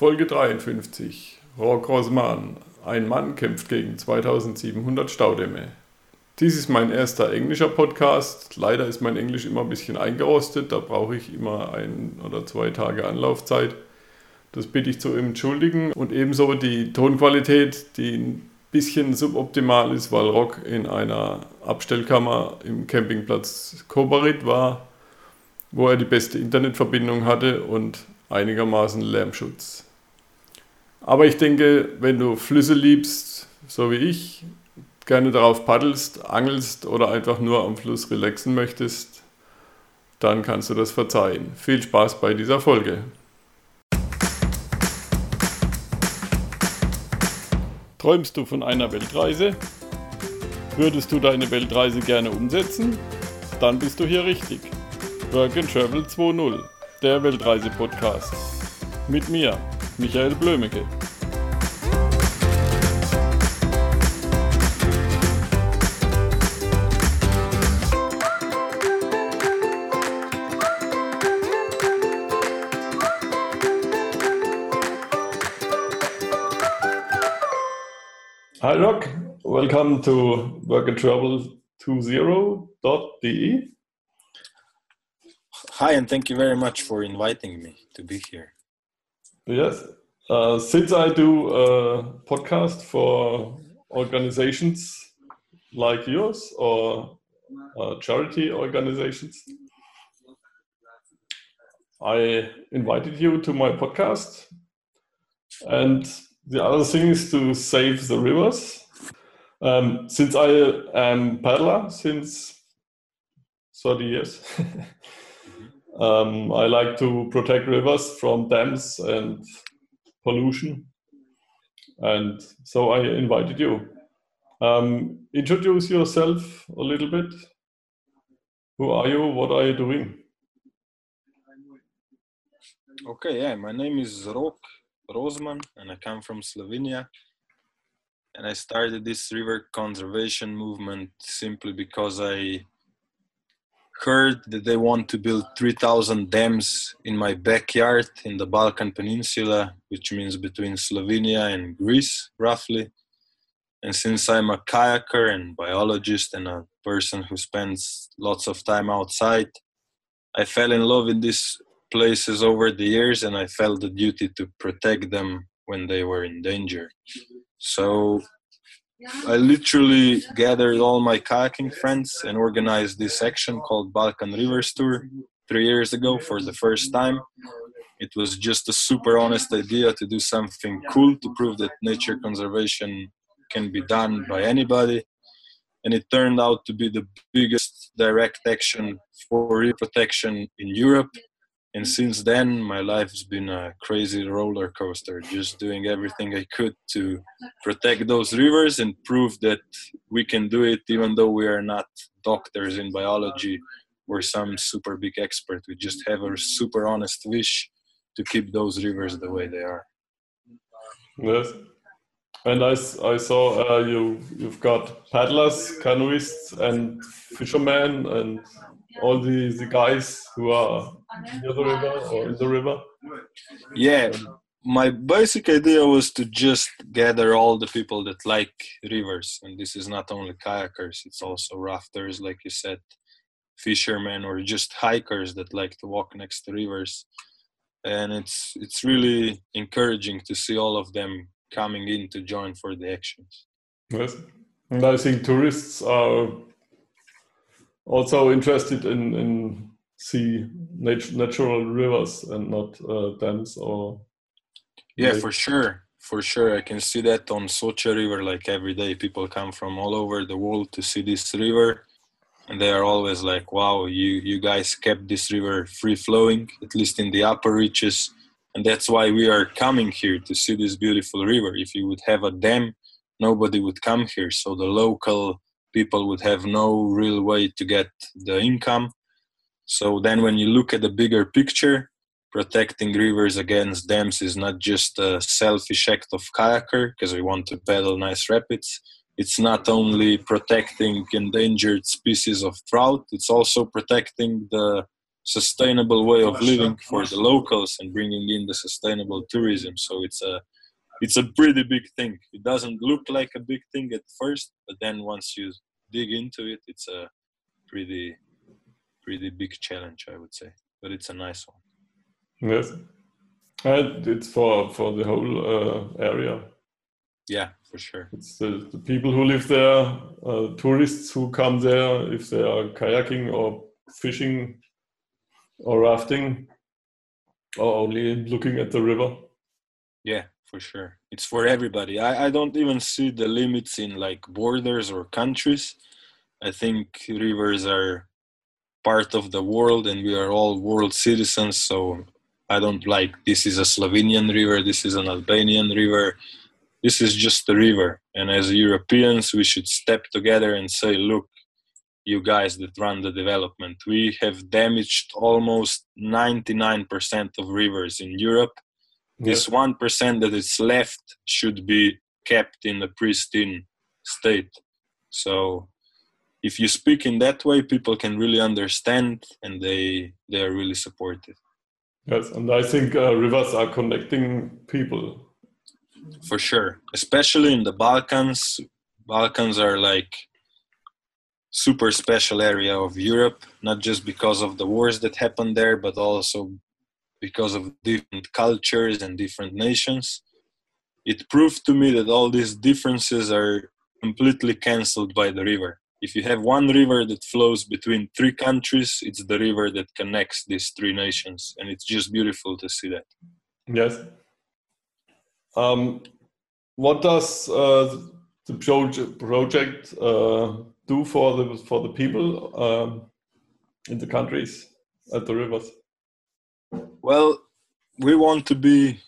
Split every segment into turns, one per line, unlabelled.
Folge 53. Rock Rosman. Ein Mann kämpft gegen 2700 Staudämme. Dies ist mein erster englischer Podcast. Leider ist mein Englisch immer ein bisschen eingerostet. Da brauche ich immer ein oder zwei Tage Anlaufzeit. Das bitte ich zu entschuldigen. Und ebenso die Tonqualität, die ein bisschen suboptimal ist, weil Rock in einer Abstellkammer im Campingplatz Kobarit war, wo er die beste Internetverbindung hatte und einigermaßen Lärmschutz. Aber ich denke, wenn du Flüsse liebst, so wie ich, gerne darauf paddelst, angelst oder einfach nur am Fluss relaxen möchtest, dann kannst du das verzeihen. Viel Spaß bei dieser Folge. Träumst du von einer Weltreise? Würdest du deine Weltreise gerne umsetzen? Dann bist du hier richtig. Work and Travel 2.0 der Weltreise-Podcast. Mit mir, Michael Blömecke. Hi Rok, welcome to Work and Travel 20.de.
Hi, and thank you very much for inviting me to be here.
Yes, uh, since I do a podcast for organizations like yours or uh, charity organizations, I invited you to my podcast. And the other thing is to save the rivers. Um, since I am paddler since 30 years. Um, I like to protect rivers from dams and pollution. And so I invited you. Um, introduce yourself a little bit. Who are you? What are you doing?
Okay, yeah, my name is Rok Rosman and I come from Slovenia. And I started this river conservation movement simply because I heard that they want to build 3,000 dams in my backyard in the Balkan Peninsula, which means between Slovenia and Greece, roughly. And since I'm a kayaker and biologist and a person who spends lots of time outside, I fell in love with these places over the years and I felt the duty to protect them when they were in danger. So I literally gathered all my kayaking friends and organized this action called Balkan Rivers Tour three years ago for the first time. It was just a super honest idea to do something cool to prove that nature conservation can be done by anybody. And it turned out to be the biggest direct action for protection in Europe and since then my life's been a crazy roller coaster just doing everything i could to protect those rivers and prove that we can do it even though we are not doctors in biology or some super big expert. We just have a super honest wish to keep those rivers the way they are.
Yes. And I, I saw uh, you you've got paddlers canoeists and fishermen and all the, the guys who are near the river or in the river?
Yeah, my basic idea was to just gather all the people that like rivers, and this is not only kayakers; it's also rafters, like you said, fishermen, or just hikers that like to walk next to rivers. And it's it's really encouraging to see all of them coming in to join for the actions.
Yes, and I think tourists are also interested in in see nat- natural rivers and not uh, dams or
yeah for sure. For sure. I can see that on socha river like every day people come from all over the world to see this river. And they are always like wow you you guys kept this river free flowing at least in the upper reaches. And that's why we are coming here to see this beautiful river. If you would have a dam nobody would come here. So the local people would have no real way to get the income. So then, when you look at the bigger picture, protecting rivers against dams is not just a selfish act of kayaker because we want to paddle nice rapids. It's not only protecting endangered species of trout, it's also protecting the sustainable way of living for the locals and bringing in the sustainable tourism. So it's a it's a pretty big thing. It doesn't look like a big thing at first, but then once you dig into it, it's a pretty pretty big challenge, I would say. But it's a nice one.
Yes, and it's for for the whole uh, area.
Yeah, for sure.
It's the, the people who live there, uh, tourists who come there, if they are kayaking or fishing or rafting, or only looking at the river.
Yeah, for sure. It's for everybody. I, I don't even see the limits in like borders or countries. I think rivers are part of the world and we are all world citizens. So I don't like this is a Slovenian river, this is an Albanian river. This is just a river. And as Europeans, we should step together and say, look, you guys that run the development, we have damaged almost 99% of rivers in Europe this one that is left should be kept in a pristine state. So if you speak in that way people can really understand and they they are really supportive.
Yes and i think uh, rivers are connecting people.
For sure. Especially in the balkans. Balkans are like super special area of europe not just because of the wars that happened there but also because of different cultures and different nations. It proved to me that all these differences are completely cancelled by the river. If you have one river that flows between three countries it's the river that connects these three nations and it's just beautiful to see that.
Yes. Um, what does uh, the project, project uh, do for the for the people um, in the countries at the rivers
well, we want to be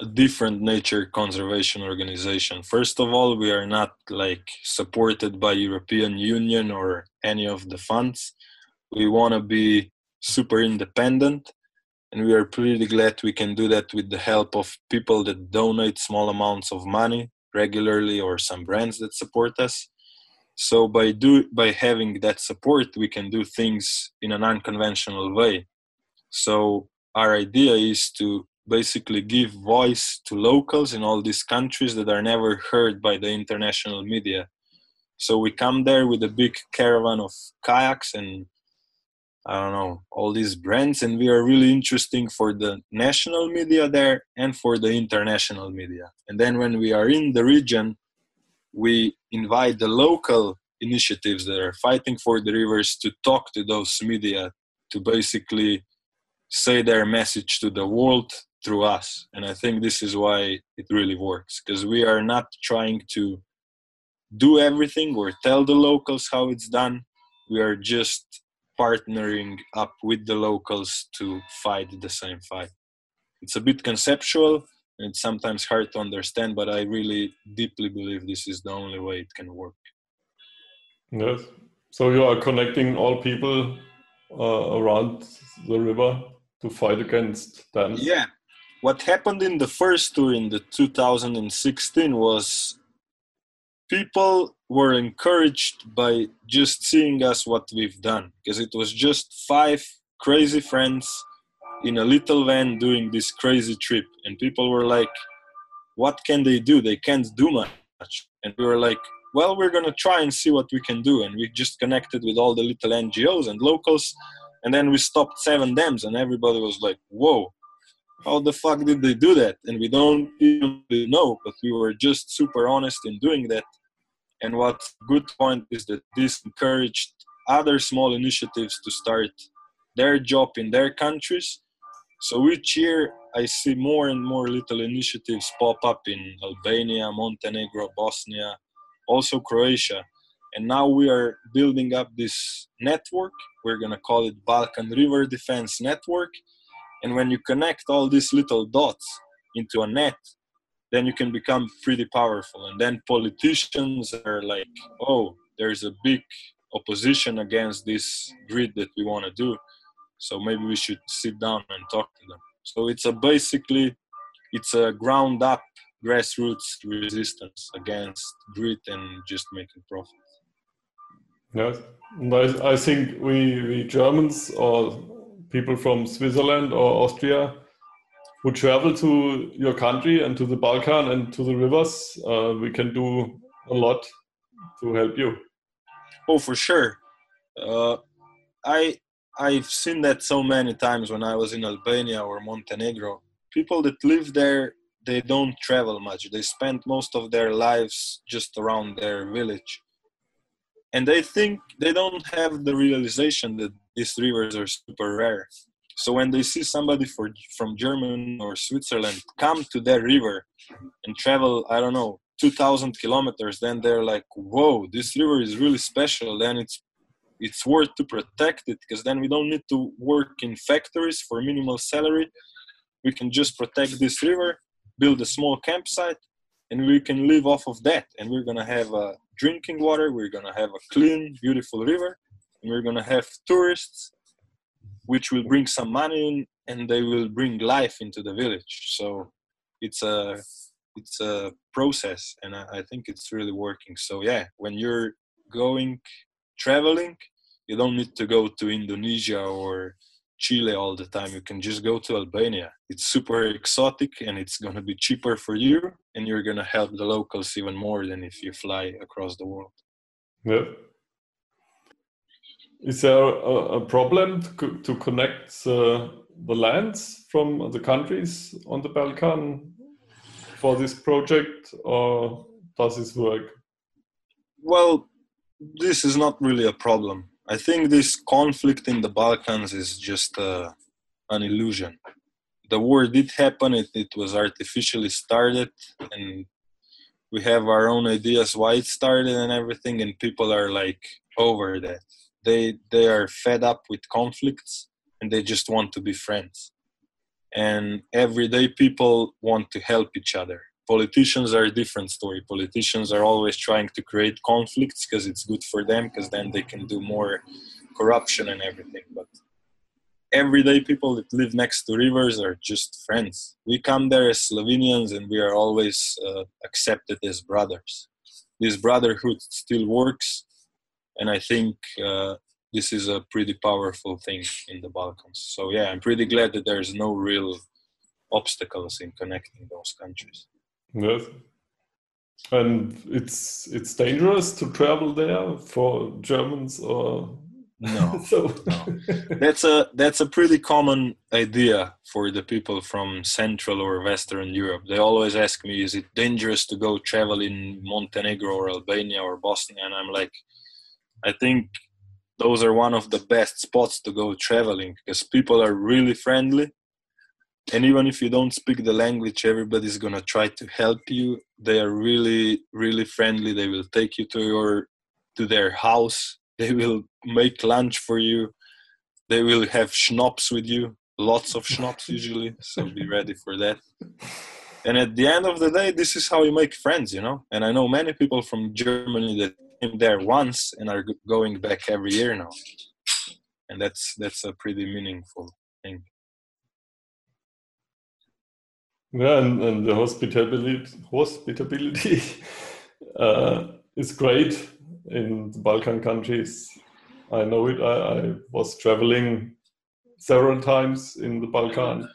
a different nature conservation organization. First of all, we are not like supported by European Union or any of the funds. We want to be super independent and we are pretty glad we can do that with the help of people that donate small amounts of money regularly or some brands that support us so by do by having that support we can do things in an unconventional way so our idea is to basically give voice to locals in all these countries that are never heard by the international media. So we come there with a big caravan of kayaks and I don't know all these brands, and we are really interesting for the national media there and for the international media. And then when we are in the region, we invite the local initiatives that are fighting for the rivers to talk to those media to basically say their message to the world through us. And i think this is why it really works because we are not trying to do everything or tell the locals how it's done. We are just partnering up with the locals to fight the same fight. It's a bit conceptual and it's sometimes hard to understand but i really deeply believe this is the only way it can work.
Yes. So you are connecting all people uh, around the river to fight against them.
Yeah. What happened in the first tour in the 2016 was people were encouraged by just seeing us what we've done because it was just five crazy friends in a little van doing this crazy trip and people were like what can they do they can't do much and we were like well we're going to try and see what we can do and we just connected with all the little ngos and locals and then we stopped seven dams and everybody was like whoa how the fuck did they do that? And we don't even know but we were just super honest in doing that. And what's good point is that this encouraged other small initiatives to start their job in their countries. So each year i see more and more little initiatives pop up in albania montenegro bosnia also croatia and now we are building up this network. We're going to call it balkan river defense network. And when you connect all these little dots into a net then you can become pretty powerful. And then politicians are like oh there's a big opposition against this grid that we want to do. So maybe we should sit down and talk to them. So it's a basically it's a ground up grassroots resistance against grid and just making profit
Yes, I, I think we, we Germans or people from Switzerland or Austria who travel to your country and to the Balkan and to the rivers, uh, we can do a lot to help you.
Oh, for sure. Uh, I I've seen that so many times when I was in Albania or Montenegro. People that live there, they don't travel much. They spend most of their lives just around their village. And they think they don't have the realization that these rivers are super rare. So when they see somebody for, from Germany or Switzerland come to their river and travel, I don't know, 2,000 kilometers, then they're like, whoa, this river is really special. Then it's it's worth to protect it because then we don't need to work in factories for minimal salary. We can just protect this river, build a small campsite, and we can live off of that. And we're gonna have a drinking water. We're gonna have a clean, beautiful river, and we're gonna have tourists, which will bring some money in, and they will bring life into the village. So it's a it's a process, and I, I think it's really working. So yeah, when you're going traveling you don't need to go to Indonesia or Chile all the time. You can just go to Albania. It's super exotic and it's going to be cheaper for you, and you're going to help the locals even more than if you fly across the world.
Yeah. Is there a, a problem to, to connect uh, the lands from the countries on the Balkan for this project, or does this work?
Well, this is not really a problem I think this conflict in the Balkans is just uh, an illusion. The war did happen, it, it was artificially started, and we have our own ideas why it started and everything, and people are like over that. They, they are fed up with conflicts and they just want to be friends. And everyday people want to help each other politicians are a different story. Politicians are always trying to create conflicts because it's good for them because then they can do more corruption and everything but everyday people that live next to rivers are just friends. We come there as slovenians and we are always uh, accepted as brothers. This brotherhood still works and i think uh, this is a pretty powerful thing in the balkans. So yeah i'm pretty glad that there's no real obstacles in connecting those countries
Yes. And it's it's dangerous to travel there for Germans or
no. so no. that's a that's a pretty common idea for the people from Central or Western Europe. They always ask me, "Is it dangerous to go travel in Montenegro or Albania or Bosnia?" And I'm like, I think those are one of the best spots to go traveling because people are really friendly and even if you don't speak the language everybody's gonna try to help you. They are really really friendly. They will take you to your to their house. They will make lunch for you. They will have schnapps with you. Lots of schnapps usually so be ready for that. And at the end of the day this is how you make friends you know? And i know many people from germany that came there once and are going back every year now. And that's that's a pretty meaningful thing
yeah, and, and the hospitality hospitality uh, is great in the Balkan countries. I know it. I, I, was traveling several times in the Balkan,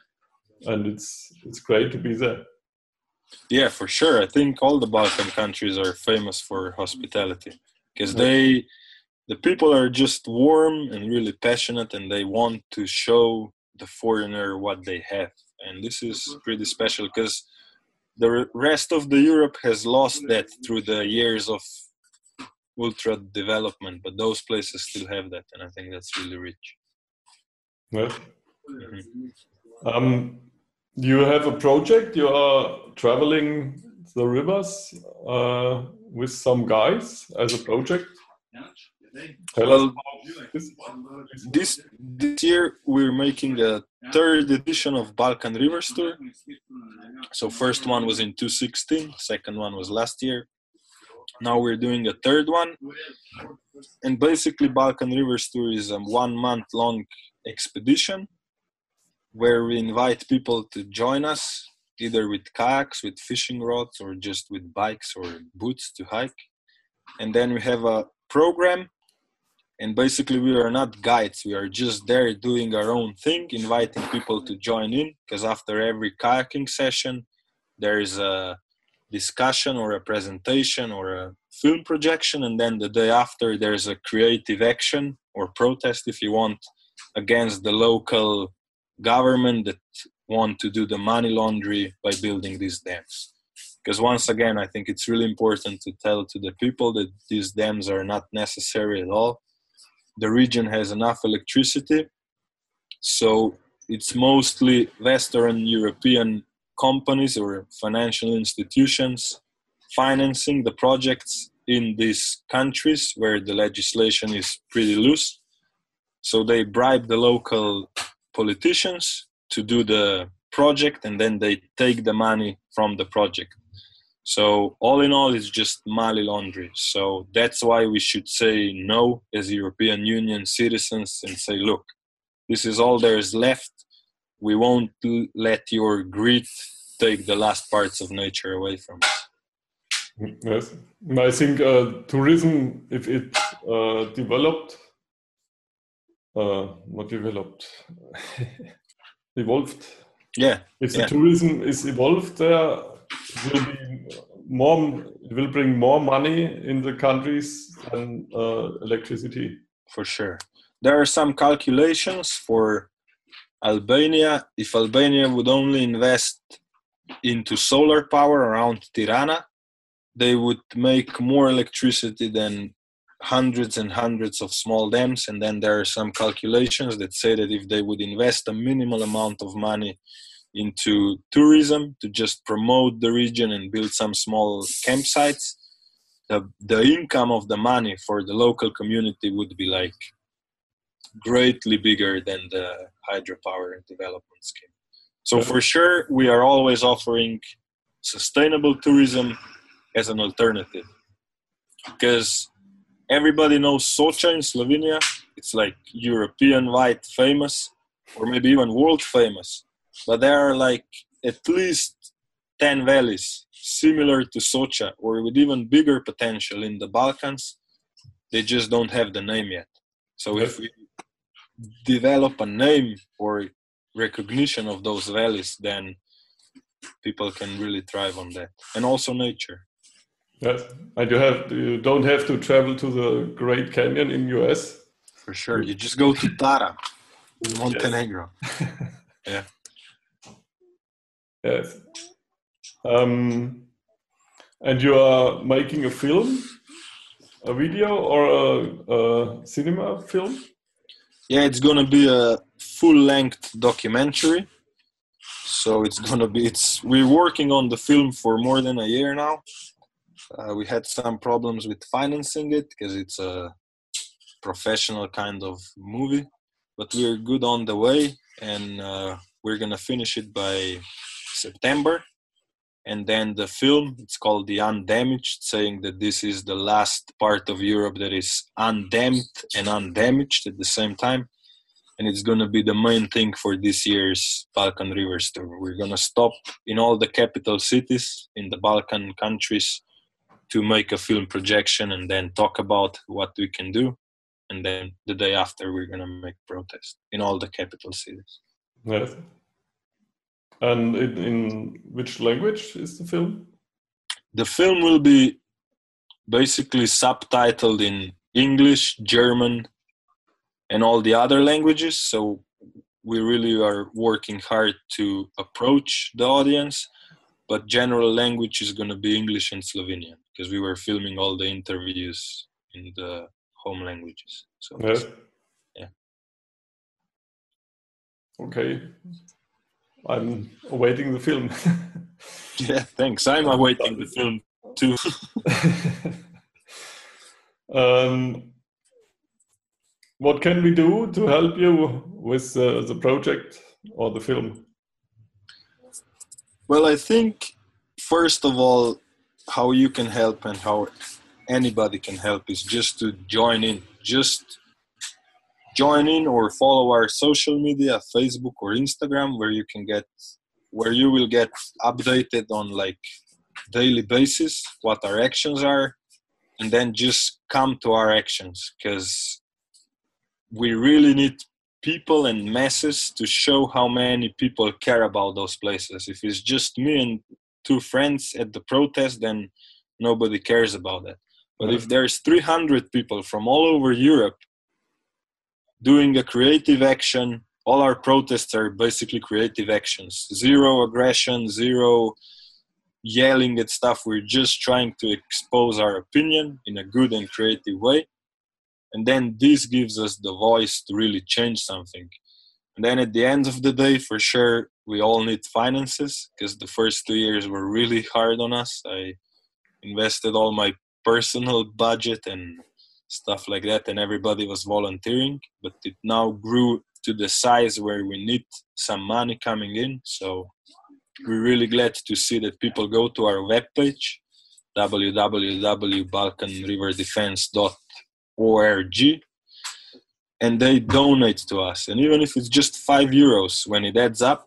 and it's it's great to be there.
Yeah, for sure. I think all the Balkan countries are famous for hospitality because they the people are just warm and really passionate, and they want to show the foreigner what they have and this is pretty special because the rest of the Europe has lost that through the years of ultra development, but those places still have that, and I think that's really rich.
Yeah. Mm-hmm. Um, you have a project. You are traveling the rivers uh, with some guys as a project.
This. this this year we're making a third edition of Balkan Rivers Tour. So first one was in 2016, second one was last year. Now we're doing a third one. And basically Balkan Rivers Tour is a one month long expedition where we invite people to join us either with kayaks, with fishing rods, or just with bikes or boots to hike. And then we have a program and basically we are not guides. We are just there doing our own thing inviting people to join in because after every kayaking session there is a discussion or a presentation or a film projection. And then the day after there's a creative action or protest if you want against the local government that want to do the money laundry by building these dams. Because once again i think it's really important to tell to the people that these dams are not necessary at all the region has enough electricity so it's mostly western european companies or financial institutions financing the projects in these countries where the legislation is pretty loose. So they bribe the local politicians to do the project and then they take the money from the project. So all in all, it's just money laundry. So that's why we should say no as European Union citizens and say, look, this is all there is left. We won't let your greed take the last parts of nature away from us.
Yes, I think uh, tourism, if it uh, developed, uh, not developed, evolved.
Yeah.
If the
yeah.
tourism is evolved there, it will be more. It will bring more money in the countries than uh, electricity.
For sure, there are some calculations for Albania. If Albania would only invest into solar power around Tirana, they would make more electricity than hundreds and hundreds of small dams. And then there are some calculations that say that if they would invest a minimal amount of money into tourism to just promote the region and build some small campsites, the, the income of the money for the local community would be like greatly bigger than the hydropower development scheme. So for sure, we are always offering sustainable tourism as an alternative because everybody knows Socha in Slovenia. It's like European wide famous or maybe even world famous. But there are like at least 10 valleys similar to Socha or with even bigger potential in the Balkans. They just don't have the name yet. So if we develop a name or recognition of those valleys, then people can really thrive on that. And also nature.
Yes, and you have you don't have to travel to the Great Canyon in US.
For sure, you just go to Tara, in Montenegro. yeah.
Yes. Um, and you are making a film, a video, or a, a cinema film?
Yeah, it's gonna be a full-length documentary. So it's gonna be it's we're working on the film for more than a year now uh, we had some problems with financing it because it's a professional kind of movie, but we're good on the way and uh, we're gonna finish it by September. And then the film, it's called The Undamaged, saying that this is the last part of Europe that is undammed and undamaged at the same time. And it's going to be the main thing for this year's Balkan Rivers Tour. We're going to stop in all the capital cities in the Balkan countries to make a film projection and then talk about what we can do and then the day after we're going to make protest in all the capital cities
yes and in, in which language is the film
the film will be basically subtitled in english german and all the other languages so we really are working hard to approach the audience but general language is going to be english and slovenian because we were filming all the interviews in the home languages. So
yeah.
yeah.
Okay. I'm awaiting the film.
yeah, thanks. I'm awaiting the film too.
um, what can we do to help you with uh, the project or the film?
Well, I think first of all, how you can help and how anybody can help is just to join in just join in or follow our social media facebook or instagram where you can get where you will get updated on like daily basis what our actions are and then just come to our actions because we really need people and masses to show how many people care about those places. If it's just me and two friends at the protest, then nobody cares about it But if mm-hmm. there's 300 people from all over Europe doing a creative action, all our protests are basically creative actions. Zero aggression, zero yelling at stuff. We're just trying to expose our opinion in a good and creative way. And then this gives us the voice to really change something. And then at the end of the day, for sure, we all need finances because the first two years were really hard on us. I invested all my personal budget and stuff like that, and everybody was volunteering. But it now grew to the size where we need some money coming in. So we're really glad to see that people go to our webpage www.balkanriverdefense.org and they donate to us and even if it's just five euros when it adds up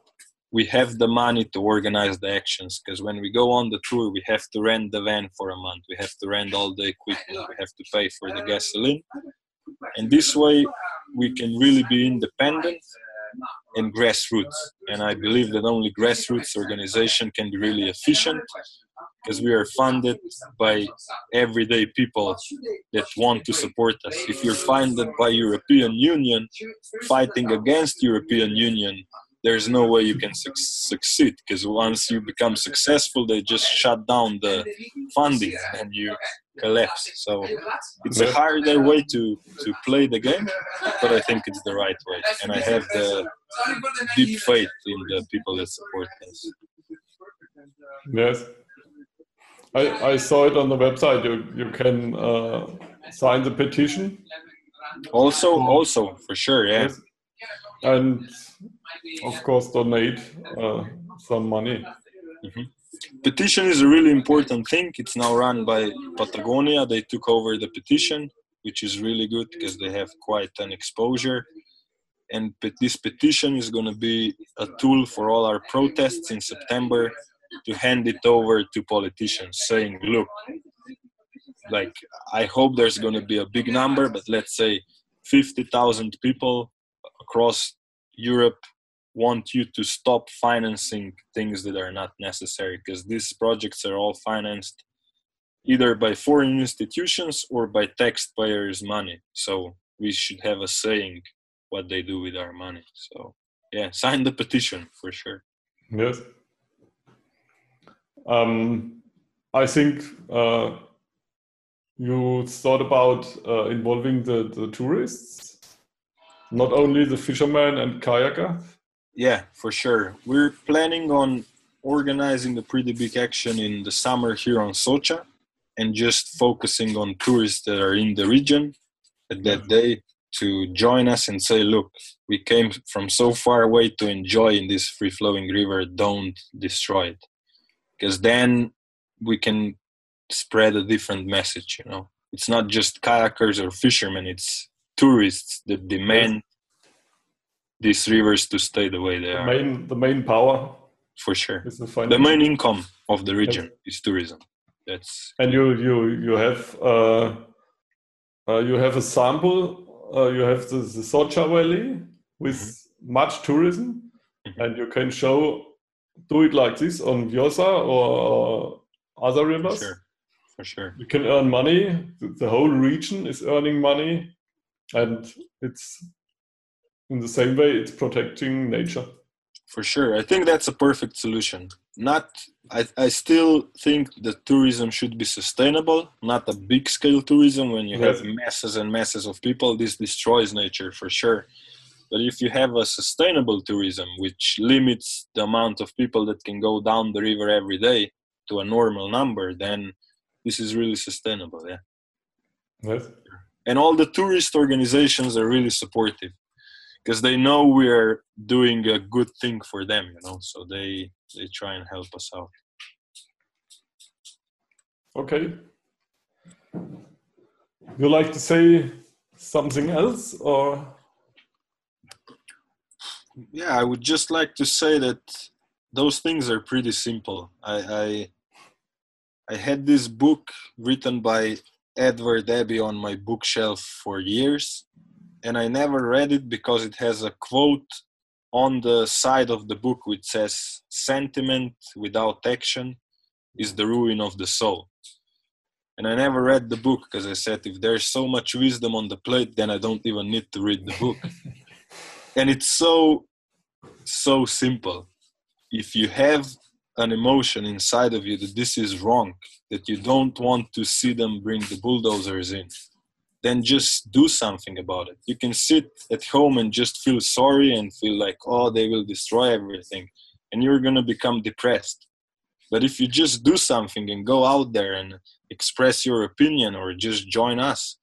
we have the money to organize the actions because when we go on the tour we have to rent the van for a month we have to rent all the equipment we have to pay for the gasoline and this way we can really be independent and grassroots. And I believe that only grassroots organization can be really efficient because we are funded by everyday people that want to support us. If you're funded by European Union fighting against European Union, there's no way you can su- succeed because once you become successful, they just shut down the funding and you collapse. So it's a harder way to, to play the game, but I think it's the right way. And I have the deep faith in the people that support us.
Yes. I, I saw it on the website. You, you can uh, sign the petition.
Also, also for sure, yeah. Yes.
And of course, donate uh, some money.
Mm-hmm. Petition is a really important thing. It's now run by Patagonia. They took over the petition, which is really good because they have quite an exposure. And this petition is going to be a tool for all our protests in September to hand it over to politicians, saying, look, like, I hope there's going to be a big number, but let's say 50,000 people across Europe want you to stop financing things that are not necessary because these projects are all financed either by foreign institutions or by taxpayers' money. So we should have a saying what they do with our money. So yeah, sign the petition for sure.
Yes. Um, I think uh, you thought about uh, involving the, the tourists, not only the fishermen and kayaker.
Yeah, for sure. We're planning on organizing a pretty big action in the summer here on Socha and just focusing on tourists that are in the region at that mm-hmm. day to join us and say, look, we came from so far away to enjoy in this free flowing river, don't destroy it. Because then we can spread a different message, you know. It's not just kayakers or fishermen, it's tourists that demand these rivers to stay the way they
the
are.
Main, the main power.
For sure. The, the, main income of the region yes. is tourism. That's
and you you you have uh, uh, you have a sample. Uh, you have the, the Socha Valley with mm-hmm. much tourism, mm-hmm. and you can show do it like this on Vjosa or other rivers.
For sure. For sure.
You can earn money. The, the whole region is earning money, and it's in the same way it's protecting nature.
For sure. I think that's a perfect solution. Not I, I still think that tourism should be sustainable not a big scale tourism when you yes. have masses and masses of people. This destroys nature for sure. But if you have a sustainable tourism which limits the amount of people that can go down the river every day to a normal number then this is really sustainable yeah.
Yes.
And all the tourist organizations are really supportive because they know we're doing a good thing for them you know so they they try and help us out.
Okay. You like to say something else or?
Yeah i would just like to say that those things are pretty simple. I i, I had this book written by edward abbey on my bookshelf for years and I never read it because it has a quote on the side of the book which says sentiment without action is the ruin of the soul. And i never read the book because i said if there's so much wisdom on the plate then i don't even need to read the book. And it's so so simple. If you have an emotion inside of you that this is wrong that you don't want to see them bring the bulldozers in then just do something about it. You can sit at home and just feel sorry and feel like, oh, they will destroy everything, and you're gonna become depressed. But if you just do something and go out there and express your opinion or just join us,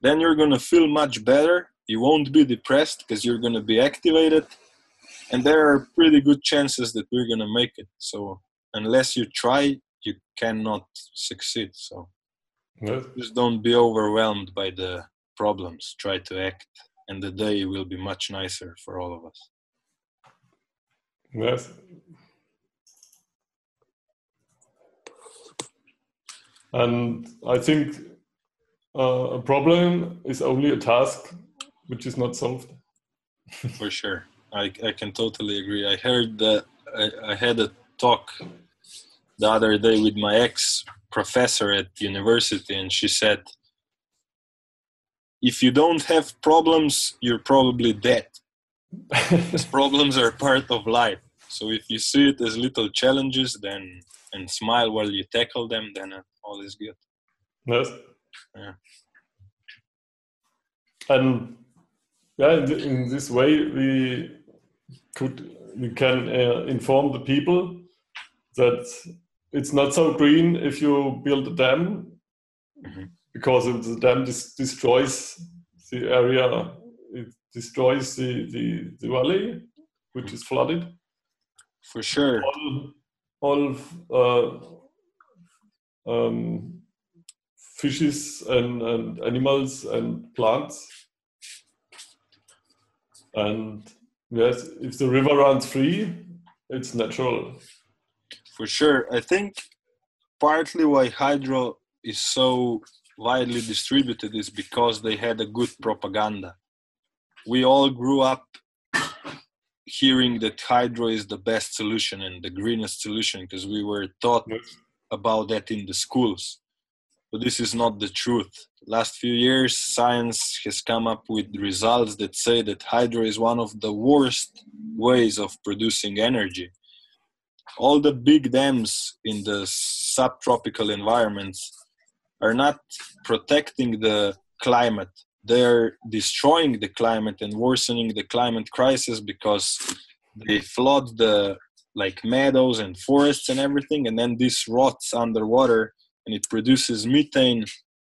then you're gonna feel much better. You won't be depressed because you're gonna be activated, and there are pretty good chances that we're gonna make it. So unless you try, you cannot succeed. So. Just don't be overwhelmed by the problems. Try to act, and the day will be much nicer for all of us.
Yes. And I think uh, a problem is only a task which is not solved.
for sure. I, I can totally agree. I heard that I, I had a talk the other day with my ex professor at university and she said if you don't have problems you're probably dead. Problems are part of life. So if you see it as little challenges then and smile while you tackle them then all is good.
Yes.
Yeah.
And yeah in, in this way we could we can uh, inform the people that it's not so green if you build a dam
mm-hmm.
because if the dam dis- destroys the area it destroys the, the, the valley which is flooded.
For sure.
All, all uh, um, fishes and, and animals and plants. And yes if the river runs free it's natural
for sure. I think partly why hydro is so widely distributed is because they had a good propaganda. We all grew up hearing that hydro is the best solution and the greenest solution because we were taught
yes.
about that in the schools. But this is not the truth. Last few years, science has come up with results that say that hydro is one of the worst ways of producing energy all the big dams in the subtropical environments are not protecting the climate. They're destroying the climate and worsening the climate crisis because they flood the like meadows and forests and everything and then this rots underwater and it produces methane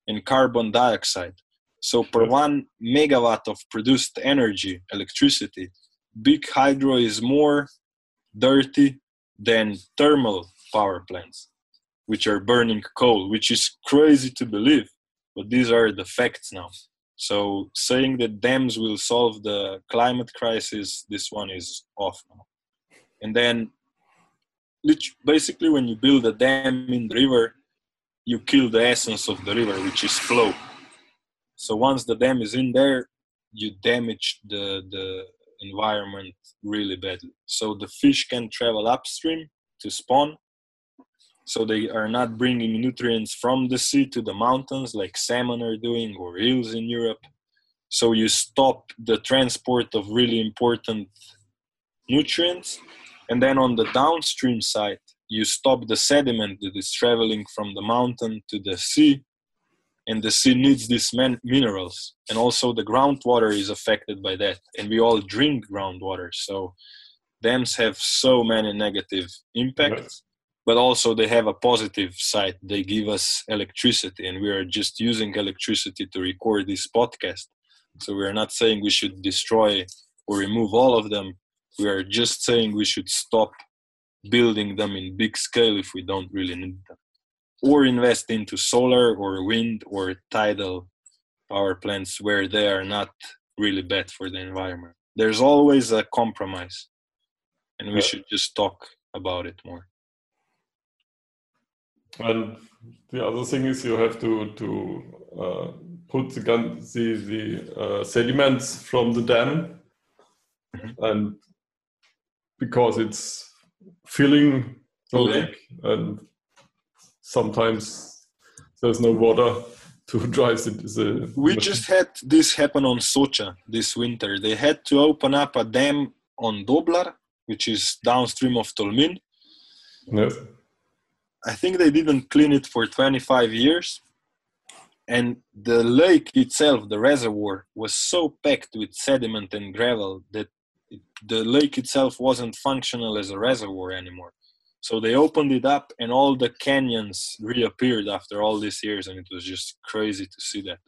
and carbon dioxide. So per one megawatt of produced energy electricity big hydro is more dirty than thermal power plants, which are burning coal, which is crazy to believe, but these are the facts now. So saying that dams will solve the climate crisis, this one is off now. And then, basically, when you build a dam in the river, you kill the essence of the river, which is flow. So once the dam is in there, you damage the the environment really badly. So the fish can travel upstream to spawn. So they are not bringing nutrients from the sea to the mountains like salmon are doing or eels in Europe. So you stop the transport of really important nutrients. And then on the downstream side, you stop the sediment that is traveling from the mountain to the sea and the sea needs these minerals and also the groundwater is affected by that and we all drink groundwater so dams have so many negative impacts but also they have a positive side. They give us electricity and we are just using electricity to record this podcast. So we are not saying we should destroy or remove all of them. We are just saying we should stop building them in big scale if we don't really need them or invest into solar or wind or tidal power plants where they are not really bad for the environment. There's always a compromise, and we should just talk about it more.
And the other thing is you have to to uh, put the, gun, the, the uh, sediments from the dam,
Mhm.
and because it's filling the lake, and sometimes there's no water to drive the. the
We just had this happen on Soča this winter. They had to open up a dam on Doblar, which is downstream of Tolmin.
Yes.
I think they didn't clean it for 25 years. And the lake itself, the reservoir, was so packed with sediment and gravel that it, the lake itself wasn't functional as a reservoir anymore. So they opened it up, and all the canyons reappeared after all these years, and it was just crazy to see that.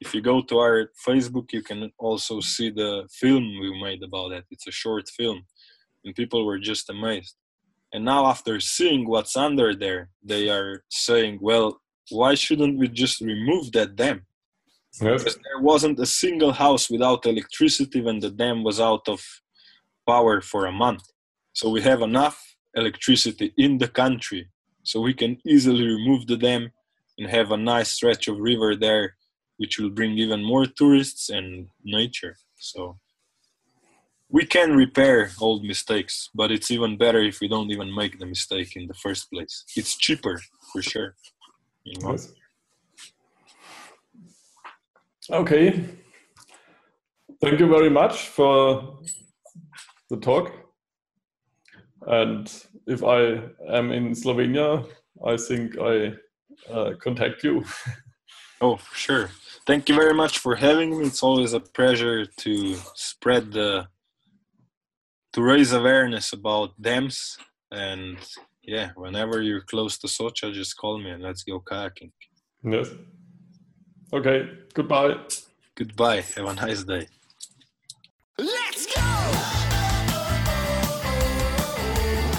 If you go to our Facebook, you can also see the film we made about that. It's a short film, and people were just amazed. And now, after seeing what's under there, they are saying, well, why shouldn't we just remove that dam?
Yes.
Because there wasn't a single house without electricity when the dam was out of power for a month. So we have enough electricity in the country so we can easily remove the dam and have a nice stretch of river there, which will bring even more tourists and nature. So we can repair old mistakes, but it's even better if we don't even make the mistake in the first place. It's cheaper for sure. You know?
Okay. Thank you very much for the talk. And if I am in Slovenia, I think I uh, contact you.
Oh, sure. Thank you very much for having me. It's always a pleasure to spread the to raise awareness about dams and yeah, whenever you're close to Soča, just call me and let's go kayaking.
Yes. Okay. Goodbye.
Goodbye. Have a nice day.